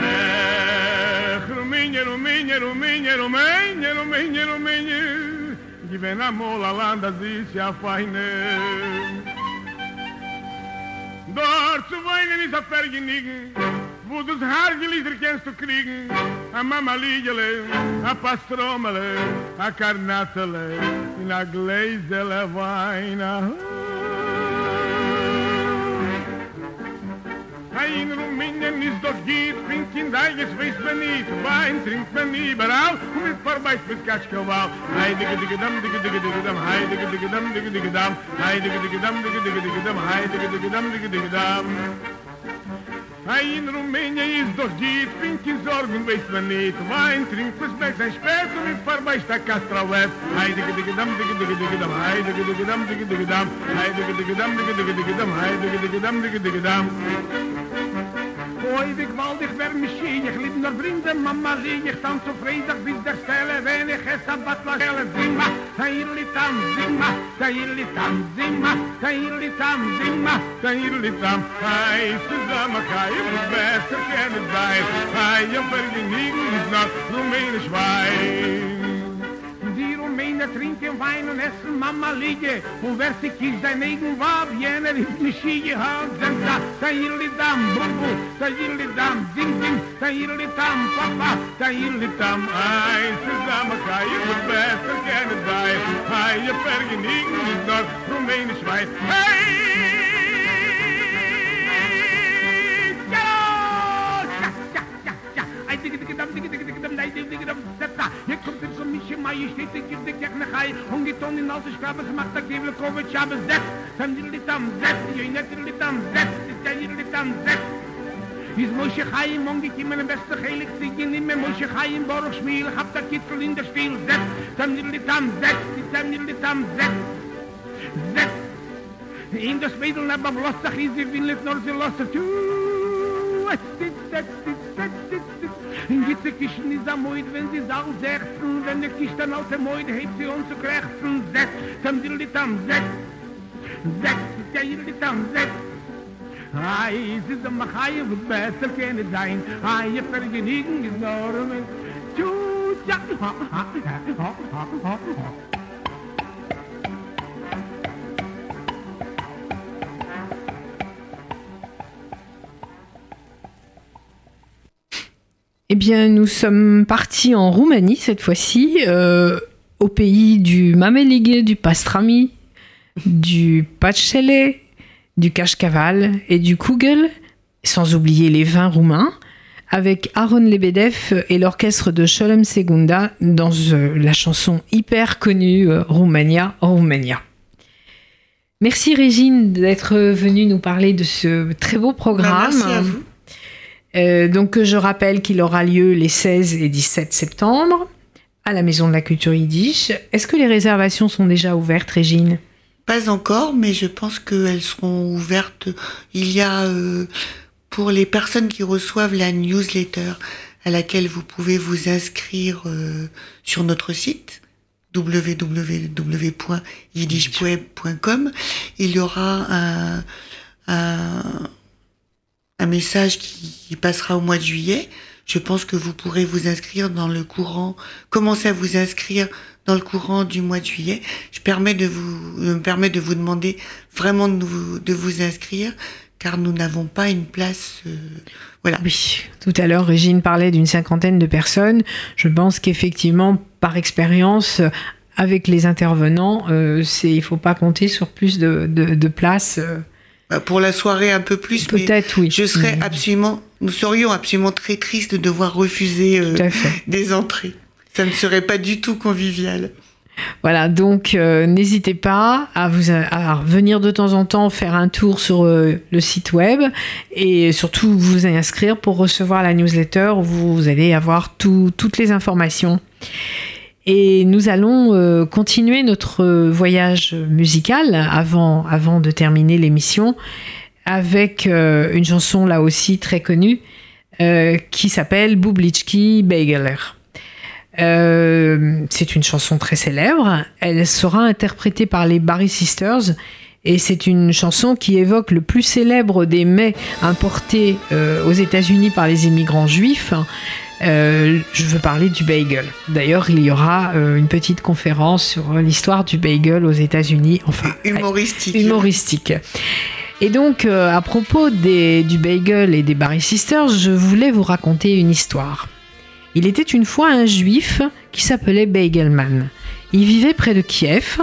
Nero men, nero men, nero men, nero men, nero men, nero men, divena mola landa zi se afaine. Dorsu vaine ni sa ferginigen. Wo das Haargelieder kennst du kriegen. A Mama Liegele, a Pastromele, a Karnatele, in a Gläsele Wein. Ein Rumänien ist doch geht, trinkt in Deiges, weiß man nicht, Wein trinkt man überall, und mit vorbei mit Katschkowal. Hei, digge, digge, dam, digge, digge, digge, dam, hei, digge, digge, dam, digge, digge, dam, hei, digge, digge, dam, digge, digge, digge, dam, hei, digge, digge, dam, digge, digge, dam. Hij em Rumênia is toch diep, Pinkie zorgen weet men niet. Wijn drinkt, besmet zijn spijt, om in voorbij staat Kastralef. Hij dikke dam, dikke dikke dikke dam, hij dikke dikke dam, dikke dikke dam, hij dikke dikke dam, dikke dikke dikke dam, hij dikke dikke dam. Heuwig wollt ich wer mich schien, ich lieb nur Brinde, Mama, sie, ich tanz auf Freitag, bis der Stelle, wenn ich es am Batla stelle. Sing ma, Tairli, Tam, Sing ma, Tairli, Tam, Sing ma, Tairli, Tam, Sing ma, Tairli, Tam. Hei, zusammen, kei, ich muss besser gerne sein, hei, ich werde nie gut nach, nur meine Schweiz. mein der trinke wein und essen mama liege. Und wer sich kiss dein eigen war jene ist mich schiege han dann da da ihr dam bu bu da ihr li dam ding ding da ihr li dam papa da ihr li dam ei zusammen kai und besser gerne bei Ei, ihr vergnügen mit dort Rumänisch, schweiz. Hey! gedam dik dik dik dam dik dik dam tatta ye kum dik so mich mai ich dik dik dik dik na hai hung dik on in alte schabe gemacht da gebel kove Schabe, zet dann dil dik dam zet ye net dil dik dam zet dik dik dik dam zet Wie soll ich hei dik kimmen am besten heilig sich in mir muss ich hei Borg schmiel hab da Kitzel in der Spiel setz dann nimm die Tam setz die Tam dik die Tam setz setz in das Mädel na beim Lossach ist sie will nicht nur sie lassen. Tu setz setz setz setz In gitte kischen is a moid, wenn sie sau sechzen, wenn ne kisch aus der moid, hebt sie uns zu krechzen, sech, tam dilli tam, sech, sech, sech, dilli tam, sech, Ay, es iz a machay v besser ken dein. Ay, ich fer genigen gnormen. Tu, ja, ha, ha, ha, ha, ha, ha. Eh bien, nous sommes partis en Roumanie cette fois-ci, euh, au pays du Mameligue, du Pastrami, du Pachele, du Kashkaval et du Kugel, sans oublier les vins roumains, avec Aaron Lebedev et l'orchestre de Sholem Segunda dans euh, la chanson hyper connue euh, Roumania, Roumania. Merci Régine d'être venue nous parler de ce très beau programme. Bah. Euh, donc je rappelle qu'il aura lieu les 16 et 17 septembre à la Maison de la Culture Yiddish. Est-ce que les réservations sont déjà ouvertes, Régine? Pas encore, mais je pense qu'elles seront ouvertes. Il y a euh, pour les personnes qui reçoivent la newsletter à laquelle vous pouvez vous inscrire euh, sur notre site www.yiddishweb.com. Il y aura un, un message qui, passera au mois de juillet. Je pense que vous pourrez vous inscrire dans le courant, commencer à vous inscrire dans le courant du mois de juillet. Je permets de vous, me permets de vous demander vraiment de vous, de vous inscrire, car nous n'avons pas une place. euh, voilà. Oui, tout à l'heure, Régine parlait d'une cinquantaine de personnes. Je pense qu'effectivement, par expérience, avec les intervenants, euh, c'est, il ne faut pas compter sur plus de, de, places. euh, Pour la soirée un peu plus, Peut-être, oui. je serais Mm. absolument, nous serions absolument très tristes de devoir refuser euh, <laughs> des entrées. Ça ne serait pas du tout convivial. Voilà, donc euh, n'hésitez pas à, vous, à venir de temps en temps faire un tour sur euh, le site web et surtout vous inscrire pour recevoir la newsletter où vous allez avoir tout- toutes les informations. Et nous allons euh, continuer notre voyage musical avant, avant de terminer l'émission avec euh, une chanson là aussi très connue euh, qui s'appelle Bublitski Begeler. Euh, c'est une chanson très célèbre. Elle sera interprétée par les Barry Sisters. Et c'est une chanson qui évoque le plus célèbre des mets importés euh, aux États-Unis par les immigrants juifs. Euh, je veux parler du bagel. D'ailleurs, il y aura euh, une petite conférence sur l'histoire du bagel aux États-Unis. Enfin, Humoristique. humoristique. Et donc, euh, à propos des- du bagel et des Barry Sisters, je voulais vous raconter une histoire. Il était une fois un juif qui s'appelait Bagelman. Il vivait près de Kiev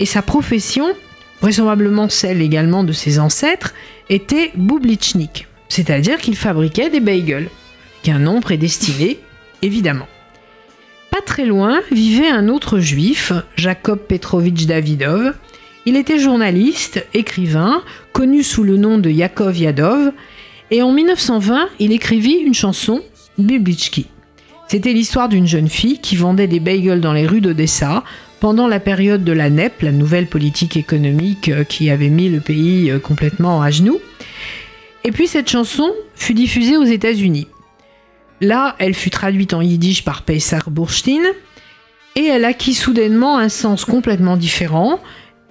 et sa profession, vraisemblablement celle également de ses ancêtres, était boublichnik, c'est-à-dire qu'il fabriquait des bagels, qu'un nom prédestiné, évidemment. Pas très loin vivait un autre juif, Jacob Petrovitch Davidov. Il était journaliste, écrivain, connu sous le nom de Yakov Yadov, et en 1920, il écrivit une chanson, Biblichki. C'était l'histoire d'une jeune fille qui vendait des bagels dans les rues d'Odessa pendant la période de la NEP, la nouvelle politique économique euh, qui avait mis le pays euh, complètement à genoux. Et puis cette chanson fut diffusée aux États-Unis. Là, elle fut traduite en yiddish par Pesach Burstein et elle acquit soudainement un sens complètement différent,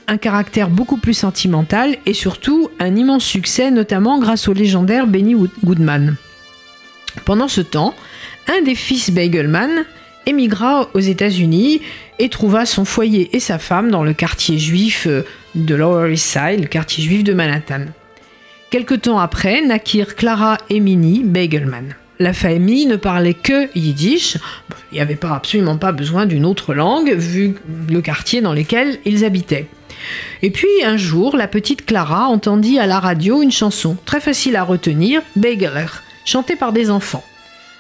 un caractère beaucoup plus sentimental et surtout un immense succès, notamment grâce au légendaire Benny Goodman. Pendant ce temps, un des fils Bagelman émigra aux États-Unis et trouva son foyer et sa femme dans le quartier juif euh, de Lower East Side, le quartier juif de Manhattan. Quelque temps après, naquirent Clara et Minnie Bagelman. La famille ne parlait que yiddish. Il n'y avait pas, absolument pas besoin d'une autre langue, vu le quartier dans lequel ils habitaient. Et puis un jour, la petite Clara entendit à la radio une chanson très facile à retenir, Bageler, chantée par des enfants.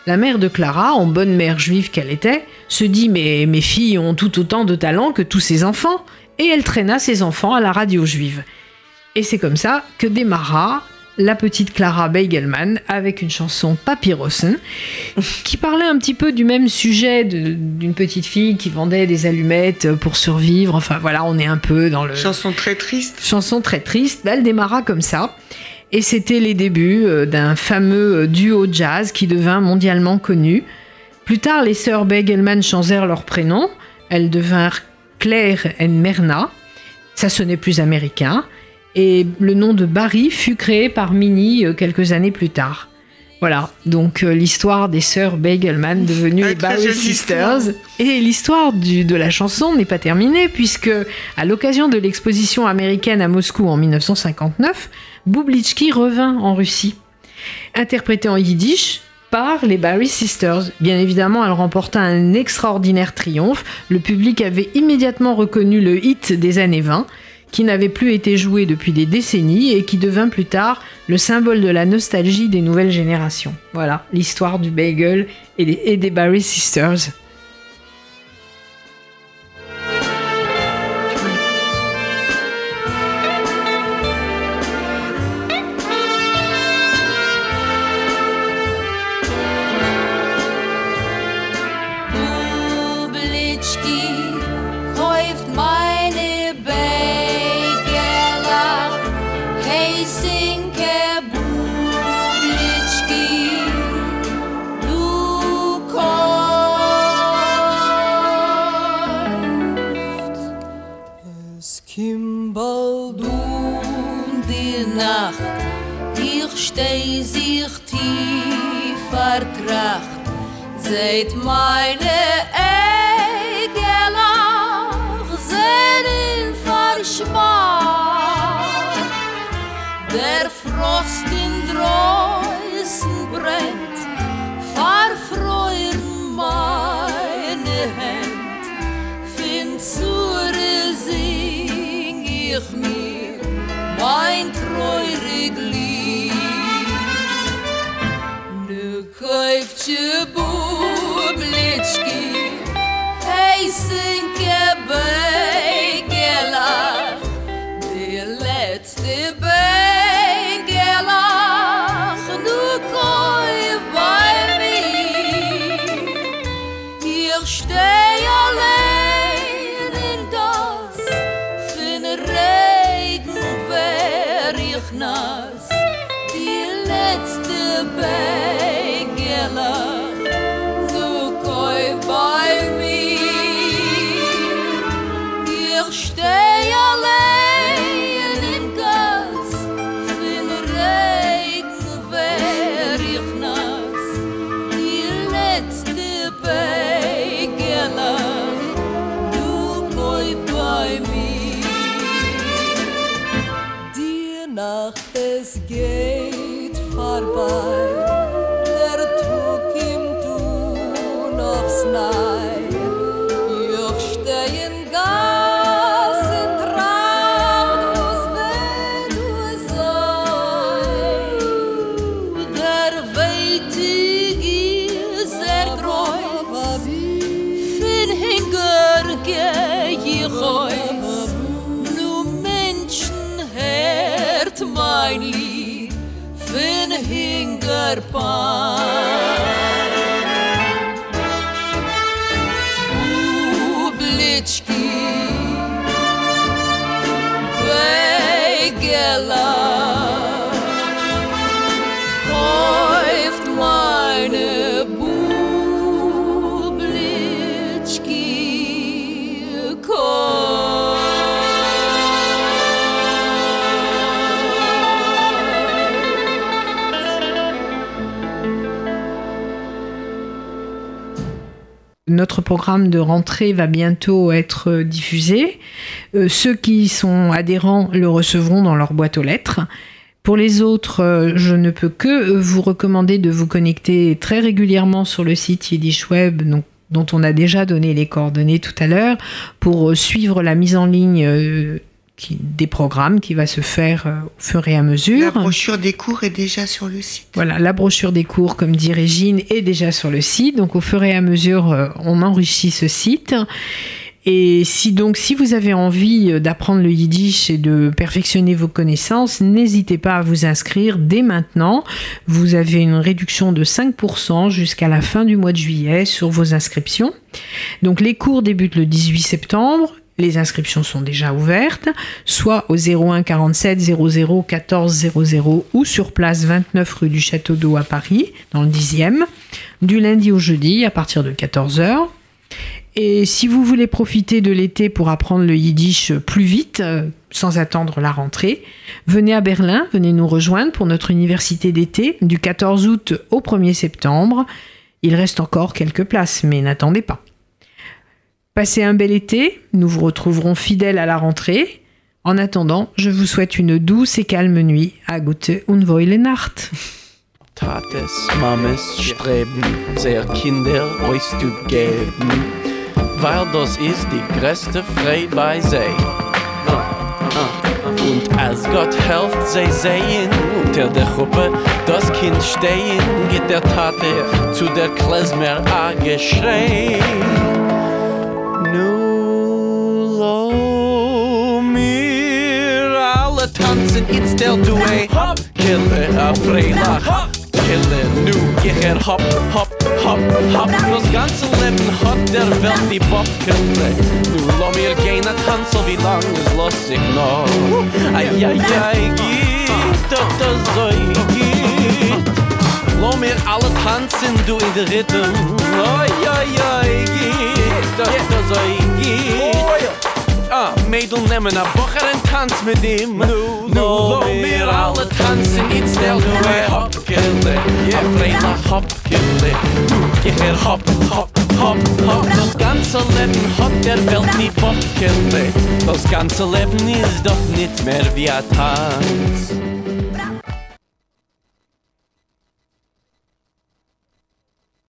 La mère de Clara, en bonne mère juive qu'elle était, se dit mais mes filles ont tout autant de talent que tous ces enfants, et elle traîna ses enfants à la radio juive. Et c'est comme ça que démarra la petite Clara Beigelman avec une chanson Papyrosen qui parlait un petit peu du même sujet d'une petite fille qui vendait des allumettes pour survivre. Enfin voilà, on est un peu dans le Chanson très triste. chanson très triste. Elle démarra comme ça. Et c'était les débuts euh, d'un fameux euh, duo jazz qui devint mondialement connu. Plus tard, les sœurs Begelman changèrent leur prénom. Elles devinrent Claire et Merna. Ça sonnait plus américain. Et le nom de Barry fut créé par Minnie euh, quelques années plus tard. Voilà, donc euh, l'histoire des sœurs Begelman devenues Ah, les Barry Sisters. histoire. Et l'histoire de la chanson n'est pas terminée puisque, à l'occasion de l'exposition américaine à Moscou en 1959, Boublitski revint en Russie, interprétée en yiddish par les Barry Sisters. Bien évidemment, elle remporta un extraordinaire triomphe. Le public avait immédiatement reconnu le hit des années 20, qui n'avait plus été joué depuis des décennies et qui devint plus tard le symbole de la nostalgie des nouvelles générations. Voilà l'histoire du bagel et des, et des Barry Sisters. Nacht, ich steh sich tief vertracht. Seht meine Egelach, sind in Verschmack. Der Frost in Dreußen brennt, verfreuen meine Händ. Find zure sing ich mir mein treurig lieb. Nu kuifje bublitski, hej synke. mai liv, finn hingar. Programme de rentrée va bientôt être diffusé. Euh, ceux qui sont adhérents le recevront dans leur boîte aux lettres. Pour les autres, euh, je ne peux que vous recommander de vous connecter très régulièrement sur le site Yiddish Web, dont on a déjà donné les coordonnées tout à l'heure, pour euh, suivre la mise en ligne qui- des programmes qui va se faire euh, au fur et à mesure. La brochure des cours est déjà sur le site. Voilà, la brochure des cours, comme dit Régine, est déjà sur le site. Donc, au fur et à mesure, euh, on enrichit ce site. Et si donc, si vous avez envie euh, d'apprendre le yiddish et de perfectionner vos connaissances, n'hésitez pas à vous inscrire dès maintenant. Vous avez une réduction de 5% jusqu'à la fin du mois de juillet sur vos inscriptions. Donc les cours débutent le 18 septembre. Les inscriptions sont déjà ouvertes, soit au 01 47 00 14 00 ou sur place 29 rue du Château d'Eau à Paris, dans le 10e, du lundi au jeudi à partir de 14h. Et si vous voulez profiter de l'été pour apprendre le yiddish plus vite, euh, sans attendre la rentrée, venez à Berlin, venez nous rejoindre pour notre université d'été du 14 août au 1er septembre. Il reste encore quelques places, mais n'attendez pas. Passez un bel été, nous vous retrouverons fidèles à la rentrée. En attendant, je vous souhaite une douce et calme nuit. À gute und Nacht. Tates, Mames streben, sehr Kinder euch zu geben, weil das ist die größte Freude bei sie. Und als Gott helft sie sehen, unter der Gruppe das Kind stehen, geht der Tate zu der Klezmer a geschrei. Tanzen, it's der Duet, hop, kille a Freilach, hop, kille nu, jecher hop, hop, hop, hop, das ganze Leben hat der Welt die Bockkille. Nu lo mir gehen a tanzel, wie lang es los ich noch? Ai, ai, ai, geht, doch das so geht. Lo mir alle tanzen, du in der Rhythm. Oi, oi, oi, geht, doch das so geht. Ah, Mädel nemmen a Bocher en tanz mit ihm. Nu, nu, lo mir alle tanzen It's del du e hop, kille Je freila hop, kille Nu, ich er hop, hop, hop, hop Das ganze Leben hat der Welt nie kille Das ganze Leben ist doch nicht mehr wie a Tanz